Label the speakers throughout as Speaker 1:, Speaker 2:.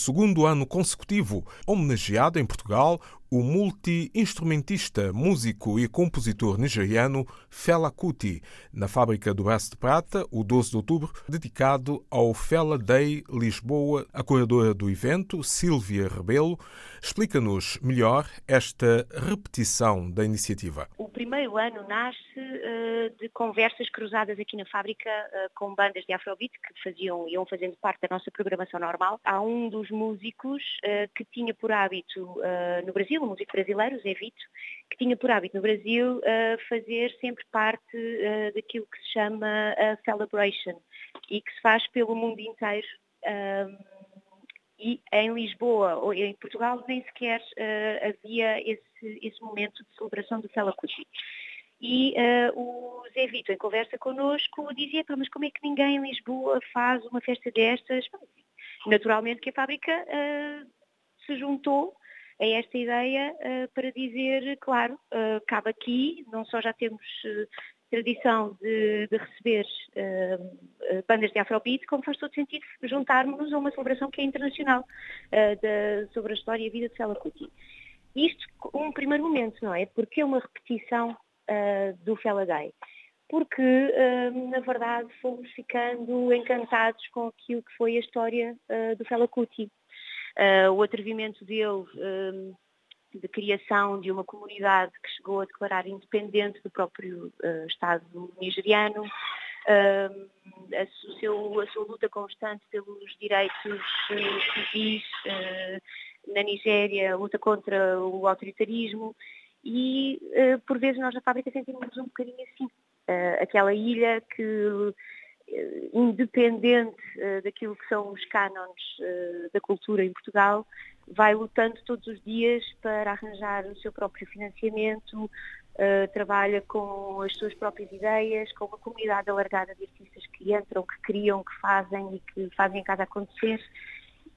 Speaker 1: segundo ano consecutivo, homenageado em Portugal o multi-instrumentista, músico e compositor nigeriano Fela Kuti, na fábrica do Oeste de Prata, o 12 de outubro, dedicado ao Fela Day Lisboa. A curadora do evento, Sílvia Rebelo, explica-nos melhor esta repetição da iniciativa.
Speaker 2: O primeiro ano nasce uh, de conversas cruzadas aqui na fábrica uh, com bandas de Afrobeat que faziam, iam fazendo parte da nossa programação normal. Há um dos músicos uh, que tinha por hábito no Brasil Brasil, um músico brasileiro, Zé Vito, que tinha por hábito no Brasil uh, fazer sempre parte uh, daquilo que se chama a Celebration e que se faz pelo mundo inteiro. e em Lisboa ou em Portugal nem sequer uh, havia esse, esse momento de celebração do Fela Kuti. E uh, o Zé Vito, em conversa connosco, dizia, mas como é que ninguém em Lisboa faz uma festa destas? Naturalmente que a fábrica uh, se juntou a esta ideia uh, para dizer, claro, uh, cabe aqui, não só já temos uh, tradição de, de receber bandas de Afrobeat, como faz todo sentido juntarmos a uma celebração que é internacional de, sobre a história e a vida de Fela Kuti. Isto, um primeiro momento, não é? Porque é uma repetição do Fela Day porque, na verdade, fomos ficando encantados com aquilo que foi a história do Fela Kuti. Uh, o atrevimento dele um, de criação de uma comunidade que chegou a declarar independente do próprio uh, Estado nigeriano, uh, a, seu, a, sua luta constante pelos direitos civis na Nigéria, a luta contra o autoritarismo e por vezes nós na fábrica sentimos um bocadinho assim. aquela ilha que independente uh, daquilo que são os cânones uh, da cultura em Portugal, vai lutando todos os dias para arranjar o seu próprio financiamento, uh, trabalha com as suas próprias ideias, com uma comunidade alargada de artistas que entram, que criam, que fazem e que fazem a casa acontecer.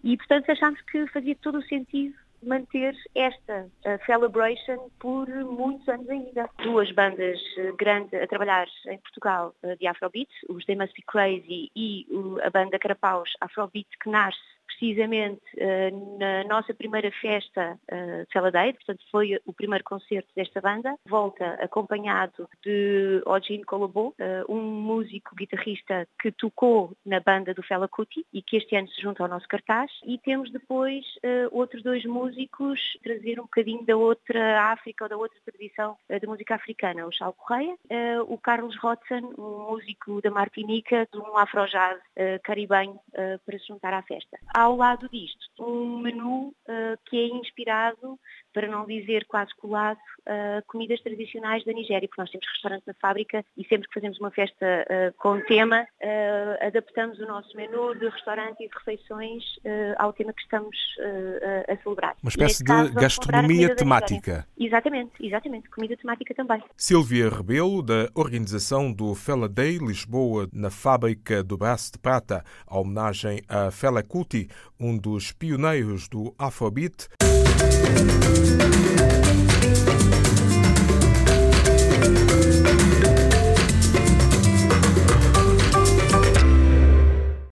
Speaker 2: E, portanto, achámos que fazia todo o sentido manter esta uh, celebration por muitos anos ainda. Duas bandas uh, grandes a trabalhar em Portugal uh, de Afrobeat, os They Must Be Crazy e a banda Carapaus Afrobeat, que nasce precisamente uh, na nossa primeira festa uh, Celadeiro, portanto foi o primeiro concerto desta banda, volta acompanhado de Ojin Colobô, uh, um músico guitarrista que tocou na banda do Fela Kuti e que este ano se junta ao nosso cartaz. E temos depois outros dois músicos trazer um bocadinho da outra África ou da outra tradição da música africana, o Charles Correia, o Carlos Hodson, um músico da Martinica, de um afrojazz caribenho para se juntar à festa ao lado disto, um menu uh, que é inspirado, para não dizer quase colado, uh, comidas tradicionais da Nigéria, porque nós temos restaurante na fábrica e sempre que fazemos uma festa uh, com tema, adaptamos o nosso menu de restaurante e de refeições ao tema que estamos a celebrar.
Speaker 1: Uma espécie de gastronomia temática.
Speaker 2: Exatamente, exatamente, comida temática também.
Speaker 1: Silvia Rebelo, da organização do Fela Day Lisboa, na fábrica do Braço de Prata, a homenagem a Fela Kuti, um dos pioneiros do Afrobeat.